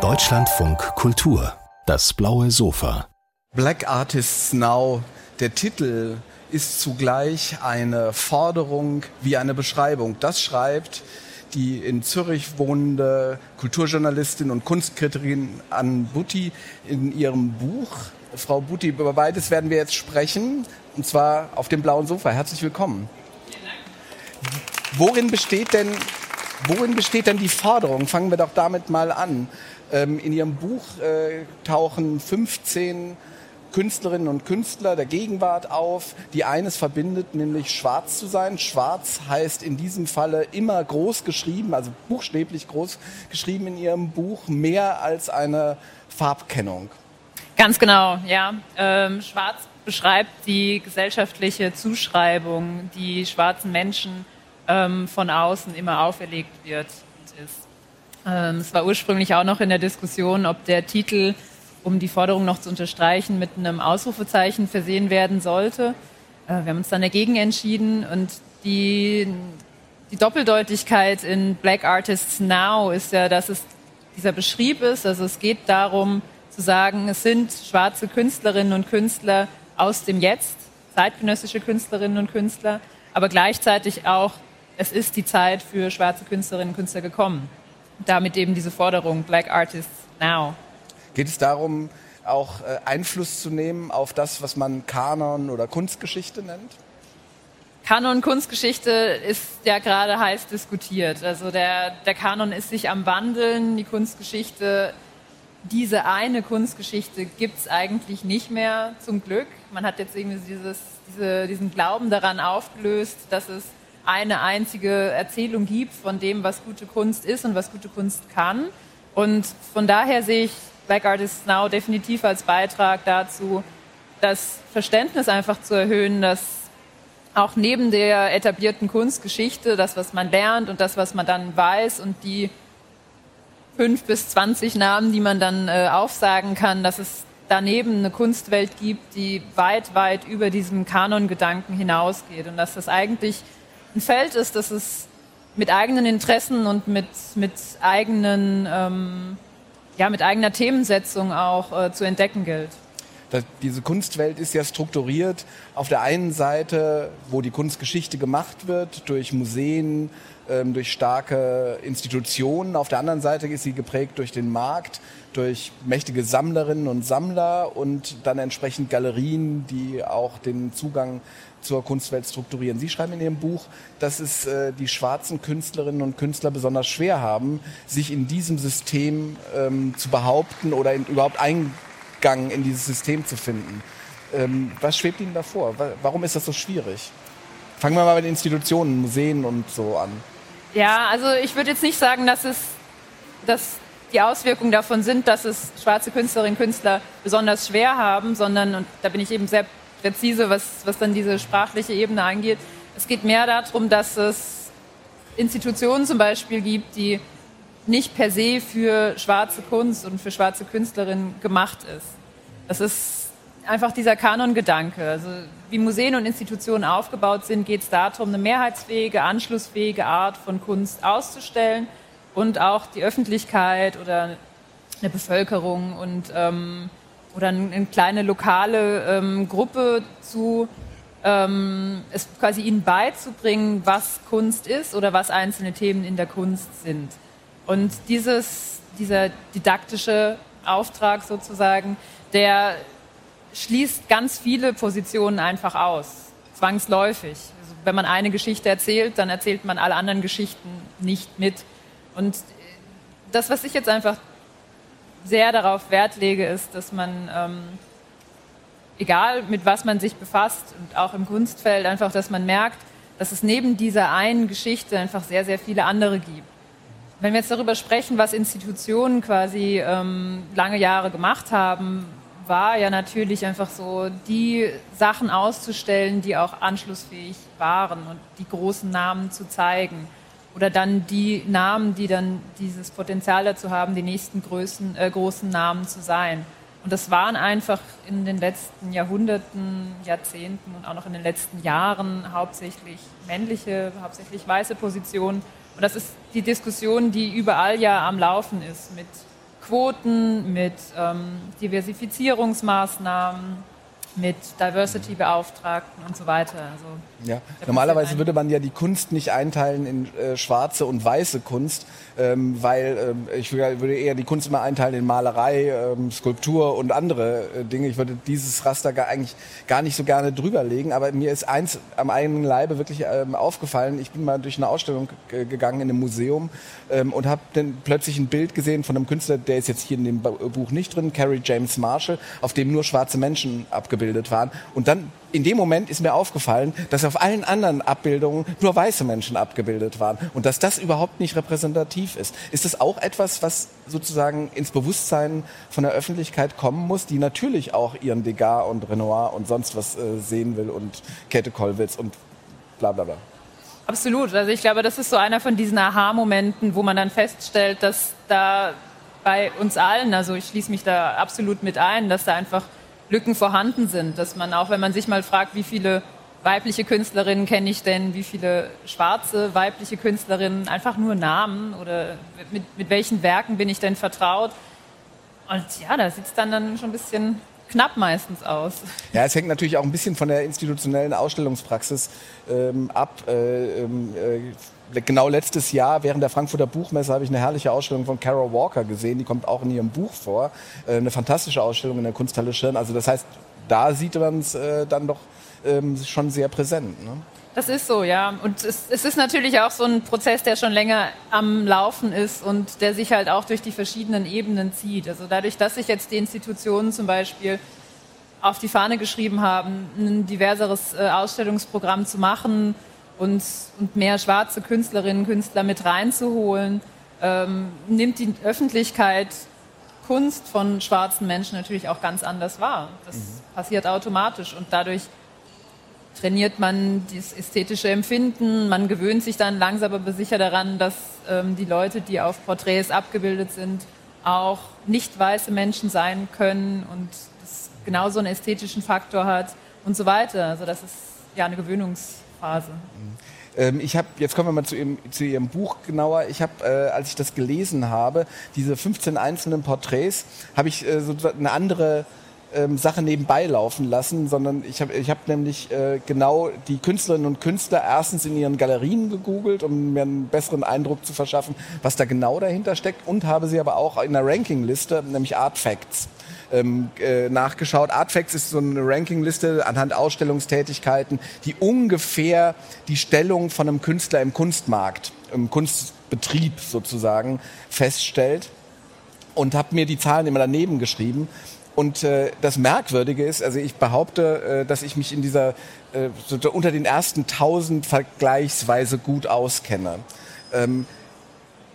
Deutschlandfunk Kultur, das blaue Sofa. Black Artists Now, der Titel ist zugleich eine Forderung wie eine Beschreibung. Das schreibt die in Zürich wohnende Kulturjournalistin und Kunstkritikerin Ann Butti in ihrem Buch. Frau Butti, über beides werden wir jetzt sprechen, und zwar auf dem blauen Sofa. Herzlich willkommen. Worin besteht denn, worin besteht denn die Forderung? Fangen wir doch damit mal an. Ähm, in Ihrem Buch äh, tauchen 15 Künstlerinnen und Künstler der Gegenwart auf, die eines verbindet, nämlich schwarz zu sein. Schwarz heißt in diesem Falle immer groß geschrieben, also buchstäblich groß geschrieben in Ihrem Buch, mehr als eine Farbkennung. Ganz genau, ja. Ähm, schwarz beschreibt die gesellschaftliche Zuschreibung, die schwarzen Menschen ähm, von außen immer auferlegt wird und ist. Ähm, es war ursprünglich auch noch in der Diskussion, ob der Titel, um die Forderung noch zu unterstreichen, mit einem Ausrufezeichen versehen werden sollte. Äh, wir haben uns dann dagegen entschieden und die, die Doppeldeutigkeit in Black Artists Now ist ja, dass es dieser Beschrieb ist. Also es geht darum zu sagen, es sind schwarze Künstlerinnen und Künstler aus dem Jetzt, zeitgenössische Künstlerinnen und Künstler, aber gleichzeitig auch, es ist die Zeit für schwarze Künstlerinnen und Künstler gekommen damit eben diese Forderung Black Artists Now. Geht es darum, auch äh, Einfluss zu nehmen auf das, was man Kanon oder Kunstgeschichte nennt? Kanon Kunstgeschichte ist ja gerade heiß diskutiert. Also der, der Kanon ist sich am Wandeln, die Kunstgeschichte, diese eine Kunstgeschichte gibt es eigentlich nicht mehr, zum Glück. Man hat jetzt irgendwie dieses, diese, diesen Glauben daran aufgelöst, dass es eine einzige Erzählung gibt von dem, was gute Kunst ist und was gute Kunst kann. Und von daher sehe ich Black Artists Now definitiv als Beitrag dazu, das Verständnis einfach zu erhöhen, dass auch neben der etablierten Kunstgeschichte, das, was man lernt und das, was man dann weiß und die fünf bis zwanzig Namen, die man dann äh, aufsagen kann, dass es daneben eine Kunstwelt gibt, die weit, weit über diesem Kanongedanken hinausgeht und dass das eigentlich ein Feld ist, das es mit eigenen Interessen und mit, mit eigenen, ähm, ja, mit eigener Themensetzung auch äh, zu entdecken gilt. Diese Kunstwelt ist ja strukturiert auf der einen Seite, wo die Kunstgeschichte gemacht wird, durch Museen, ähm, durch starke Institutionen. Auf der anderen Seite ist sie geprägt durch den Markt, durch mächtige Sammlerinnen und Sammler und dann entsprechend Galerien, die auch den Zugang zur Kunstwelt strukturieren. Sie schreiben in Ihrem Buch, dass es äh, die schwarzen Künstlerinnen und Künstler besonders schwer haben, sich in diesem System ähm, zu behaupten oder in, überhaupt Eingang in dieses System zu finden. Ähm, was schwebt Ihnen davor? Warum ist das so schwierig? Fangen wir mal mit Institutionen, Museen und so an. Ja, also ich würde jetzt nicht sagen, dass es, dass die Auswirkungen davon sind, dass es schwarze Künstlerinnen und Künstler besonders schwer haben, sondern, und da bin ich eben sehr präzise, was, was dann diese sprachliche Ebene angeht. Es geht mehr darum, dass es Institutionen zum Beispiel gibt, die nicht per se für schwarze Kunst und für schwarze Künstlerinnen gemacht ist. Das ist einfach dieser Kanongedanke. Also wie Museen und Institutionen aufgebaut sind, geht es darum, eine mehrheitsfähige, anschlussfähige Art von Kunst auszustellen und auch die Öffentlichkeit oder eine Bevölkerung und ähm, oder eine kleine lokale ähm, Gruppe zu ähm, es quasi ihnen beizubringen, was Kunst ist oder was einzelne Themen in der Kunst sind. Und dieses, dieser didaktische Auftrag sozusagen, der schließt ganz viele Positionen einfach aus, zwangsläufig. Also wenn man eine Geschichte erzählt, dann erzählt man alle anderen Geschichten nicht mit. Und das, was ich jetzt einfach sehr darauf Wert lege, ist, dass man, ähm, egal mit was man sich befasst und auch im Kunstfeld, einfach, dass man merkt, dass es neben dieser einen Geschichte einfach sehr, sehr viele andere gibt. Wenn wir jetzt darüber sprechen, was Institutionen quasi ähm, lange Jahre gemacht haben, war ja natürlich einfach so, die Sachen auszustellen, die auch anschlussfähig waren und die großen Namen zu zeigen oder dann die Namen, die dann dieses Potenzial dazu haben, die nächsten Größen, äh, großen Namen zu sein. Und das waren einfach in den letzten Jahrhunderten, Jahrzehnten und auch noch in den letzten Jahren hauptsächlich männliche, hauptsächlich weiße Positionen. Und das ist die Diskussion, die überall ja am Laufen ist, mit Quoten, mit ähm, Diversifizierungsmaßnahmen, mit Diversity-Beauftragten und so weiter. Also ja. Normalerweise würde man ja die Kunst nicht einteilen in äh, schwarze und weiße Kunst, ähm, weil ähm, ich würde eher die Kunst immer einteilen in Malerei, ähm, Skulptur und andere äh, Dinge. Ich würde dieses Raster gar, eigentlich gar nicht so gerne drüberlegen, aber mir ist eins am eigenen Leibe wirklich ähm, aufgefallen. Ich bin mal durch eine Ausstellung gegangen in einem Museum ähm, und habe dann plötzlich ein Bild gesehen von einem Künstler, der ist jetzt hier in dem Buch nicht drin, Carrie James Marshall, auf dem nur schwarze Menschen abgebildet waren. Und dann in dem Moment ist mir aufgefallen, dass auf allen anderen Abbildungen nur weiße Menschen abgebildet waren und dass das überhaupt nicht repräsentativ ist. Ist das auch etwas, was sozusagen ins Bewusstsein von der Öffentlichkeit kommen muss, die natürlich auch ihren Degas und Renoir und sonst was äh, sehen will und Käthe Kollwitz und bla bla bla? Absolut. Also ich glaube, das ist so einer von diesen Aha-Momenten, wo man dann feststellt, dass da bei uns allen, also ich schließe mich da absolut mit ein, dass da einfach Lücken vorhanden sind. Dass man auch, wenn man sich mal fragt, wie viele weibliche Künstlerinnen kenne ich denn, wie viele schwarze weibliche Künstlerinnen, einfach nur Namen oder mit, mit welchen Werken bin ich denn vertraut. Und ja, da sieht es dann, dann schon ein bisschen knapp meistens aus. Ja, es hängt natürlich auch ein bisschen von der institutionellen Ausstellungspraxis ähm, ab. Äh, ähm, äh, genau letztes Jahr während der Frankfurter Buchmesse habe ich eine herrliche Ausstellung von Carol Walker gesehen. Die kommt auch in ihrem Buch vor. Äh, eine fantastische Ausstellung in der Kunsthalle Schirn. Also das heißt, da sieht man es äh, dann doch ähm, schon sehr präsent. Ne? Das ist so, ja. Und es, es, ist natürlich auch so ein Prozess, der schon länger am Laufen ist und der sich halt auch durch die verschiedenen Ebenen zieht. Also dadurch, dass sich jetzt die Institutionen zum Beispiel auf die Fahne geschrieben haben, ein diverseres äh, Ausstellungsprogramm zu machen, und, und mehr schwarze Künstlerinnen und Künstler mit reinzuholen, ähm, nimmt die Öffentlichkeit Kunst von schwarzen Menschen natürlich auch ganz anders wahr. Das mhm. passiert automatisch und dadurch trainiert man das ästhetische Empfinden, man gewöhnt sich dann langsam aber sicher daran, dass ähm, die Leute, die auf Porträts abgebildet sind, auch nicht weiße Menschen sein können und das genauso einen ästhetischen Faktor hat und so weiter. Also das ist ja eine Gewöhnungs Phase. Ähm, ich habe, jetzt kommen wir mal zu Ihrem, zu Ihrem Buch genauer. Ich habe, äh, als ich das gelesen habe, diese 15 einzelnen Porträts, habe ich äh, so eine andere ähm, Sache nebenbei laufen lassen, sondern ich habe ich hab nämlich äh, genau die Künstlerinnen und Künstler erstens in ihren Galerien gegoogelt, um mir einen besseren Eindruck zu verschaffen, was da genau dahinter steckt und habe sie aber auch in einer Rankingliste, nämlich Artfacts ähm, äh, nachgeschaut. Artfacts ist so eine Rankingliste anhand Ausstellungstätigkeiten, die ungefähr die Stellung von einem Künstler im Kunstmarkt, im Kunstbetrieb sozusagen feststellt. Und habe mir die Zahlen immer daneben geschrieben. Und äh, das Merkwürdige ist, also ich behaupte, äh, dass ich mich in dieser äh, so unter den ersten tausend vergleichsweise gut auskenne. Ähm,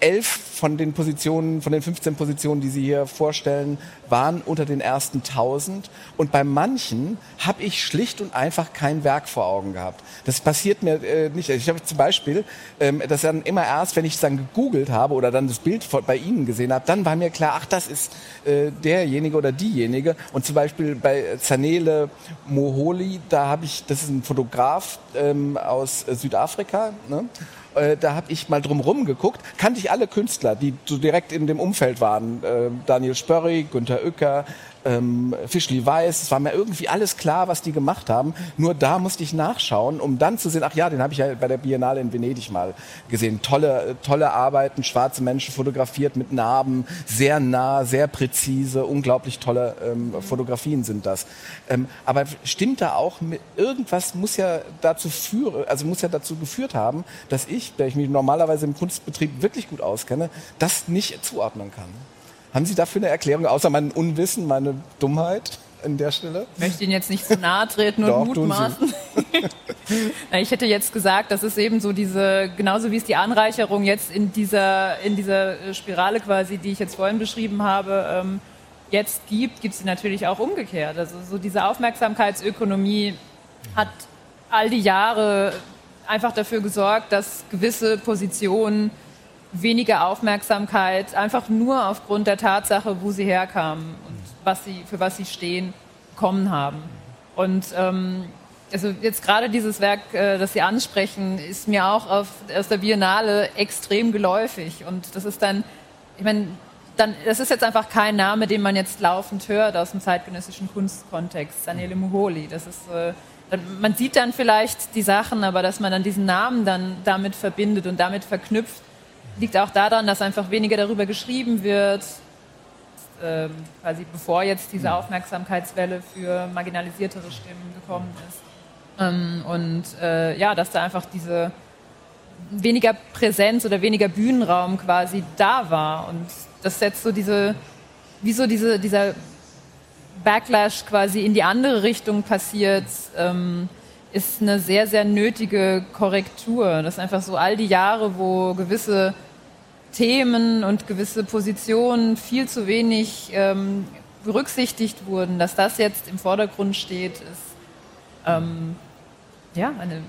elf von den Positionen, von den 15 Positionen, die Sie hier vorstellen, waren unter den ersten 1000. Und bei manchen habe ich schlicht und einfach kein Werk vor Augen gehabt. Das passiert mir äh, nicht. Ich habe zum Beispiel, ähm, das dann immer erst, wenn ich es dann gegoogelt habe oder dann das Bild von, bei Ihnen gesehen habe, dann war mir klar, ach, das ist äh, derjenige oder diejenige. Und zum Beispiel bei Zanele Moholi, da habe ich, das ist ein Fotograf ähm, aus Südafrika, ne? Äh, da habe ich mal drumherum geguckt, kannte ich alle Künstler, die so direkt in dem Umfeld waren. Äh, Daniel Spörri, Günter Uecker, ähm, Fischli Weiß, es war mir irgendwie alles klar, was die gemacht haben. Nur da musste ich nachschauen, um dann zu sehen, ach ja, den habe ich ja bei der Biennale in Venedig mal gesehen. Tolle, tolle Arbeiten, schwarze Menschen fotografiert mit Narben, sehr nah, sehr präzise, unglaublich tolle ähm, Fotografien sind das. Ähm, aber stimmt da auch, irgendwas muss ja dazu führen, also muss ja dazu geführt haben, dass ich, der ich mich normalerweise im Kunstbetrieb wirklich gut auskenne, das nicht zuordnen kann. Haben Sie dafür eine Erklärung, außer mein Unwissen, meine Dummheit an der Stelle? Ich möchte Ihnen jetzt nicht zu nahe treten und Doch, mutmaßen. ich hätte jetzt gesagt, das ist eben so diese, genauso wie es die Anreicherung jetzt in dieser, in dieser Spirale quasi, die ich jetzt vorhin beschrieben habe, ähm, jetzt gibt, gibt es sie natürlich auch umgekehrt. Also so diese Aufmerksamkeitsökonomie hat all die Jahre einfach dafür gesorgt, dass gewisse Positionen weniger Aufmerksamkeit, einfach nur aufgrund der Tatsache, wo sie herkamen und was sie, für was sie stehen, bekommen haben. Und ähm, also jetzt gerade dieses Werk, äh, das Sie ansprechen, ist mir auch auf, aus der Biennale extrem geläufig. Und das ist dann, ich meine, dann, das ist jetzt einfach kein Name, den man jetzt laufend hört aus dem zeitgenössischen Kunstkontext. Daniele Muholi, das ist, äh, man sieht dann vielleicht die Sachen, aber dass man dann diesen Namen dann damit verbindet und damit verknüpft, liegt auch daran, dass einfach weniger darüber geschrieben wird, äh, quasi bevor jetzt diese Aufmerksamkeitswelle für marginalisiertere Stimmen gekommen ist. Ähm, und äh, ja, dass da einfach diese weniger Präsenz oder weniger Bühnenraum quasi da war. Und das setzt so diese, wie so diese, dieser Backlash quasi in die andere Richtung passiert, ähm, ist eine sehr, sehr nötige Korrektur. Das ist einfach so all die Jahre, wo gewisse Themen und gewisse Positionen viel zu wenig ähm, berücksichtigt wurden, dass das jetzt im Vordergrund steht, ist ähm, ja, eine,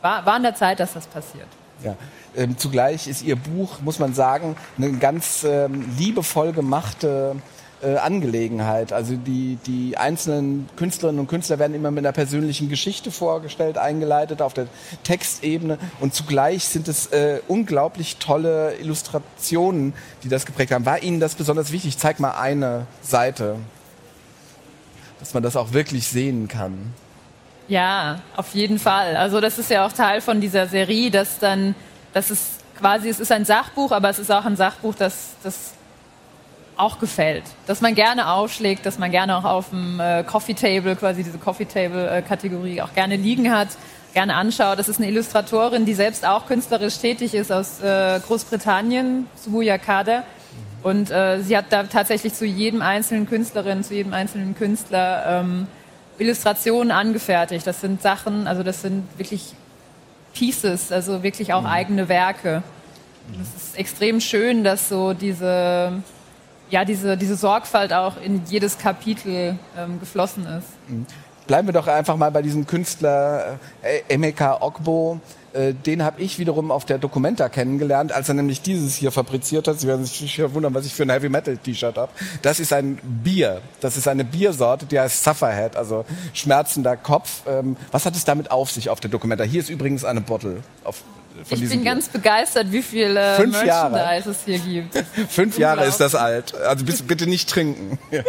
war, war an der Zeit, dass das passiert. Ja. Ähm, zugleich ist Ihr Buch, muss man sagen, eine ganz ähm, liebevoll gemachte äh, Angelegenheit. Also die, die einzelnen Künstlerinnen und Künstler werden immer mit einer persönlichen Geschichte vorgestellt, eingeleitet auf der Textebene und zugleich sind es äh, unglaublich tolle Illustrationen, die das geprägt haben. War Ihnen das besonders wichtig? Ich zeig mal eine Seite, dass man das auch wirklich sehen kann. Ja, auf jeden Fall. Also das ist ja auch Teil von dieser Serie, dass dann, das ist quasi, es ist ein Sachbuch, aber es ist auch ein Sachbuch, das, das auch gefällt. Dass man gerne aufschlägt, dass man gerne auch auf dem äh, Coffee Table, quasi diese Coffee Table äh, Kategorie auch gerne liegen hat, gerne anschaut. Das ist eine Illustratorin, die selbst auch künstlerisch tätig ist aus äh, Großbritannien, Subuya Kader. Und äh, sie hat da tatsächlich zu jedem einzelnen Künstlerin, zu jedem einzelnen Künstler ähm, Illustrationen angefertigt. Das sind Sachen, also das sind wirklich Pieces, also wirklich auch mhm. eigene Werke. Und es ist extrem schön, dass so diese, ja, diese, diese Sorgfalt auch in jedes Kapitel ähm, geflossen ist. Bleiben wir doch einfach mal bei diesem Künstler äh, Emeka Ogbo. Äh, den habe ich wiederum auf der Documenta kennengelernt, als er nämlich dieses hier fabriziert hat. Sie werden sich wundern, was ich für ein Heavy Metal T-Shirt habe. Das ist ein Bier. Das ist eine Biersorte, die heißt Sufferhead, also schmerzender Kopf. Ähm, was hat es damit auf sich auf der Documenta? Hier ist übrigens eine Bottle. Auf, ich bin Bier. ganz begeistert, wie viel äh, Fünf Merchandise Jahre. es hier gibt. Fünf Jahre ist das alt. Also bitte nicht trinken.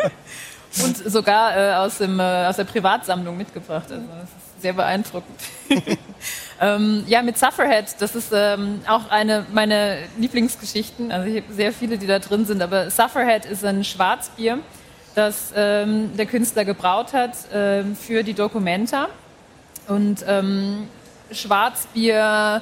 Und sogar äh, aus, dem, äh, aus der Privatsammlung mitgebracht. Also das ist sehr beeindruckend. ähm, ja, mit Sufferhead, das ist ähm, auch eine meiner Lieblingsgeschichten. Also ich habe sehr viele, die da drin sind. Aber Sufferhead ist ein Schwarzbier, das ähm, der Künstler gebraut hat ähm, für die Documenta. Und ähm, Schwarzbier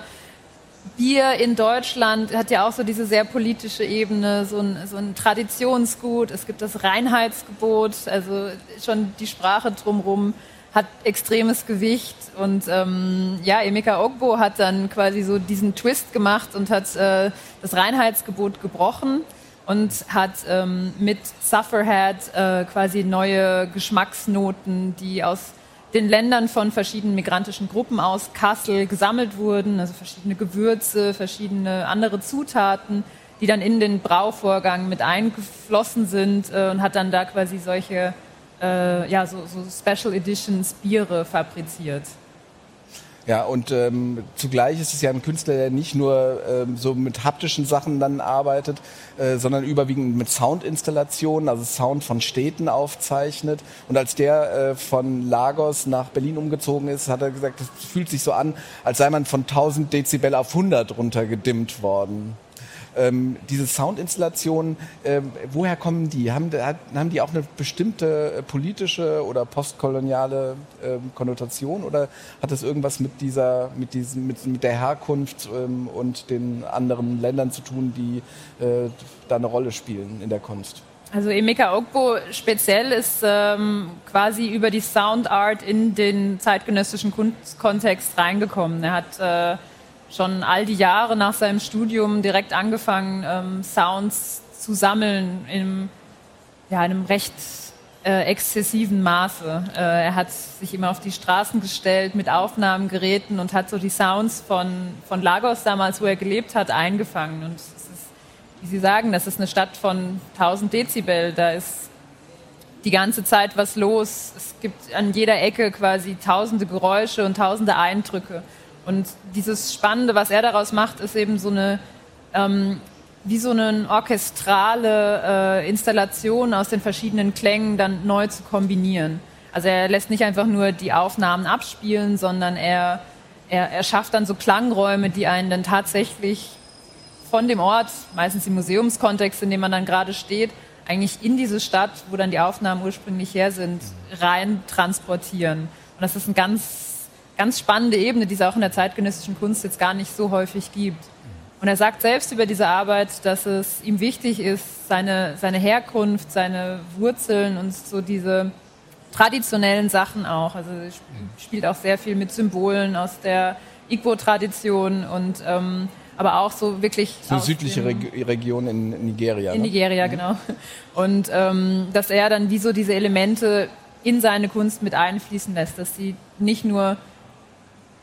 Bier in Deutschland hat ja auch so diese sehr politische Ebene, so ein, so ein Traditionsgut. Es gibt das Reinheitsgebot, also schon die Sprache drumherum hat extremes Gewicht. Und ähm, ja, Emeka Ogbo hat dann quasi so diesen Twist gemacht und hat äh, das Reinheitsgebot gebrochen und hat ähm, mit Sufferhead äh, quasi neue Geschmacksnoten, die aus den Ländern von verschiedenen migrantischen Gruppen aus Kassel gesammelt wurden, also verschiedene Gewürze, verschiedene andere Zutaten, die dann in den Brauvorgang mit eingeflossen sind äh, und hat dann da quasi solche äh, ja, so, so Special Editions Biere fabriziert. Ja, und ähm, zugleich ist es ja ein Künstler, der nicht nur ähm, so mit haptischen Sachen dann arbeitet, äh, sondern überwiegend mit Soundinstallationen, also Sound von Städten aufzeichnet. Und als der äh, von Lagos nach Berlin umgezogen ist, hat er gesagt, es fühlt sich so an, als sei man von 1000 Dezibel auf 100 runtergedimmt worden ähm, diese Soundinstallationen, ähm, woher kommen die? Haben, haben die auch eine bestimmte äh, politische oder postkoloniale ähm, Konnotation oder hat das irgendwas mit dieser, mit diesem, mit, mit der Herkunft ähm, und den anderen Ländern zu tun, die äh, da eine Rolle spielen in der Kunst? Also Emeka Ogbo speziell ist ähm, quasi über die Sound Art in den zeitgenössischen Kunstkontext reingekommen. Er hat äh, schon all die Jahre nach seinem Studium direkt angefangen, ähm, Sounds zu sammeln in ja, einem recht äh, exzessiven Maße. Äh, er hat sich immer auf die Straßen gestellt mit Aufnahmegeräten und hat so die Sounds von, von Lagos damals, wo er gelebt hat, eingefangen. Und es ist, wie Sie sagen, das ist eine Stadt von 1000 Dezibel. Da ist die ganze Zeit was los. Es gibt an jeder Ecke quasi tausende Geräusche und tausende Eindrücke. Und dieses Spannende, was er daraus macht, ist eben so eine, ähm, wie so eine orchestrale äh, Installation aus den verschiedenen Klängen dann neu zu kombinieren. Also er lässt nicht einfach nur die Aufnahmen abspielen, sondern er, er, er schafft dann so Klangräume, die einen dann tatsächlich von dem Ort, meistens im Museumskontext, in dem man dann gerade steht, eigentlich in diese Stadt, wo dann die Aufnahmen ursprünglich her sind, rein transportieren. Und das ist eine ganz, ganz spannende Ebene, die es auch in der zeitgenössischen Kunst jetzt gar nicht so häufig gibt. Und er sagt selbst über diese Arbeit, dass es ihm wichtig ist, seine, seine Herkunft, seine Wurzeln und so diese traditionellen Sachen auch. Also er spielt auch sehr viel mit Symbolen aus der Igbo-Tradition und ähm, aber auch so wirklich. So südliche Reg Region in Nigeria. In ne? Nigeria, mhm. genau. Und ähm, dass er dann wie so diese Elemente in seine Kunst mit einfließen lässt, dass sie nicht nur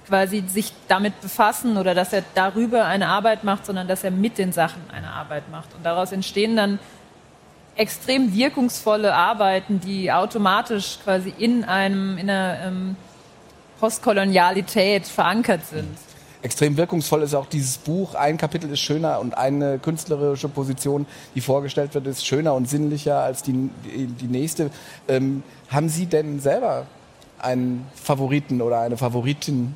quasi sich damit befassen oder dass er darüber eine Arbeit macht, sondern dass er mit den Sachen eine Arbeit macht. Und daraus entstehen dann extrem wirkungsvolle Arbeiten, die automatisch quasi in einem in einer ähm, Postkolonialität verankert sind extrem wirkungsvoll ist auch dieses Buch. Ein Kapitel ist schöner und eine künstlerische Position, die vorgestellt wird, ist schöner und sinnlicher als die, die, die nächste. Ähm, haben Sie denn selber einen Favoriten oder eine Favoritin?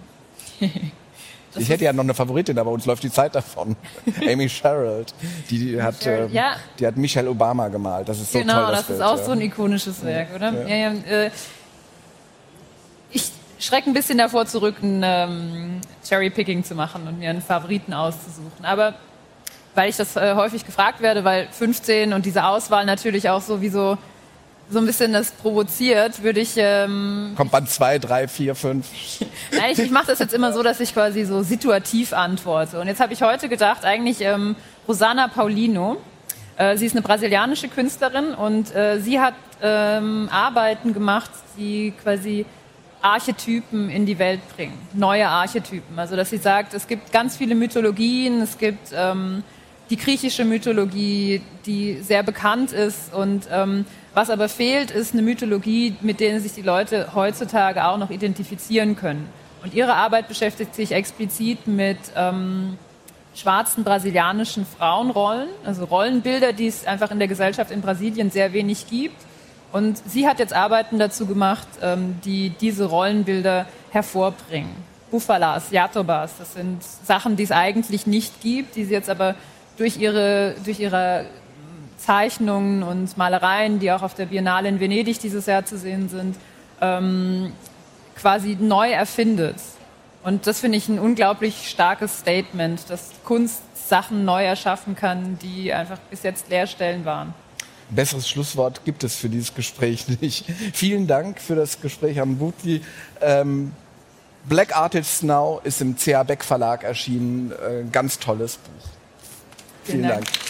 Ich hätte ja noch eine Favoritin, aber uns läuft die Zeit davon. Amy Sherald. Die, hat, äh, ja. die hat Michelle Obama gemalt. Das ist so genau, toll. Genau, das, das ist auch ja. so ein ikonisches Werk, oder? Ja, äh, ich schrecke ein bisschen davor zurück, ein ähm, Cherry-Picking zu machen und mir einen Favoriten auszusuchen. Aber weil ich das äh, häufig gefragt werde, weil 15 und diese Auswahl natürlich auch sowieso so ein bisschen das provoziert, würde ich. Ähm, Kommt Band 2, 3, 4, 5. Nein, ich, ich mache das jetzt immer so, dass ich quasi so situativ antworte. Und jetzt habe ich heute gedacht, eigentlich ähm, Rosana Paulino. Äh, sie ist eine brasilianische Künstlerin und äh, sie hat ähm, Arbeiten gemacht, die quasi Archetypen in die Welt bringen, neue Archetypen. Also dass sie sagt, es gibt ganz viele Mythologien, es gibt ähm, die griechische Mythologie, die sehr bekannt ist und ähm, was aber fehlt, ist eine Mythologie, mit der sich die Leute heutzutage auch noch identifizieren können. Und ihre Arbeit beschäftigt sich explizit mit ähm, schwarzen brasilianischen Frauenrollen, also Rollenbilder, die es einfach in der Gesellschaft in Brasilien sehr wenig gibt und sie hat jetzt Arbeiten dazu gemacht, ähm, die diese Rollenbilder hervorbringen. Bufalas, Jatobas, das sind Sachen, die es eigentlich nicht gibt, die sie jetzt aber durch ihre, durch ihre Zeichnungen und Malereien, die auch auf der Biennale in Venedig dieses Jahr zu sehen sind, ähm, quasi neu erfindet. Und das finde ich ein unglaublich starkes Statement, dass Kunst Sachen neu erschaffen kann, die einfach bis jetzt Leerstellen waren besseres Schlusswort gibt es für dieses Gespräch nicht. Vielen Dank für das Gespräch am Butli. Ähm, Black Artists Now ist im CA Beck Verlag erschienen. Äh, ganz tolles Buch. Vielen, Dank. Dank.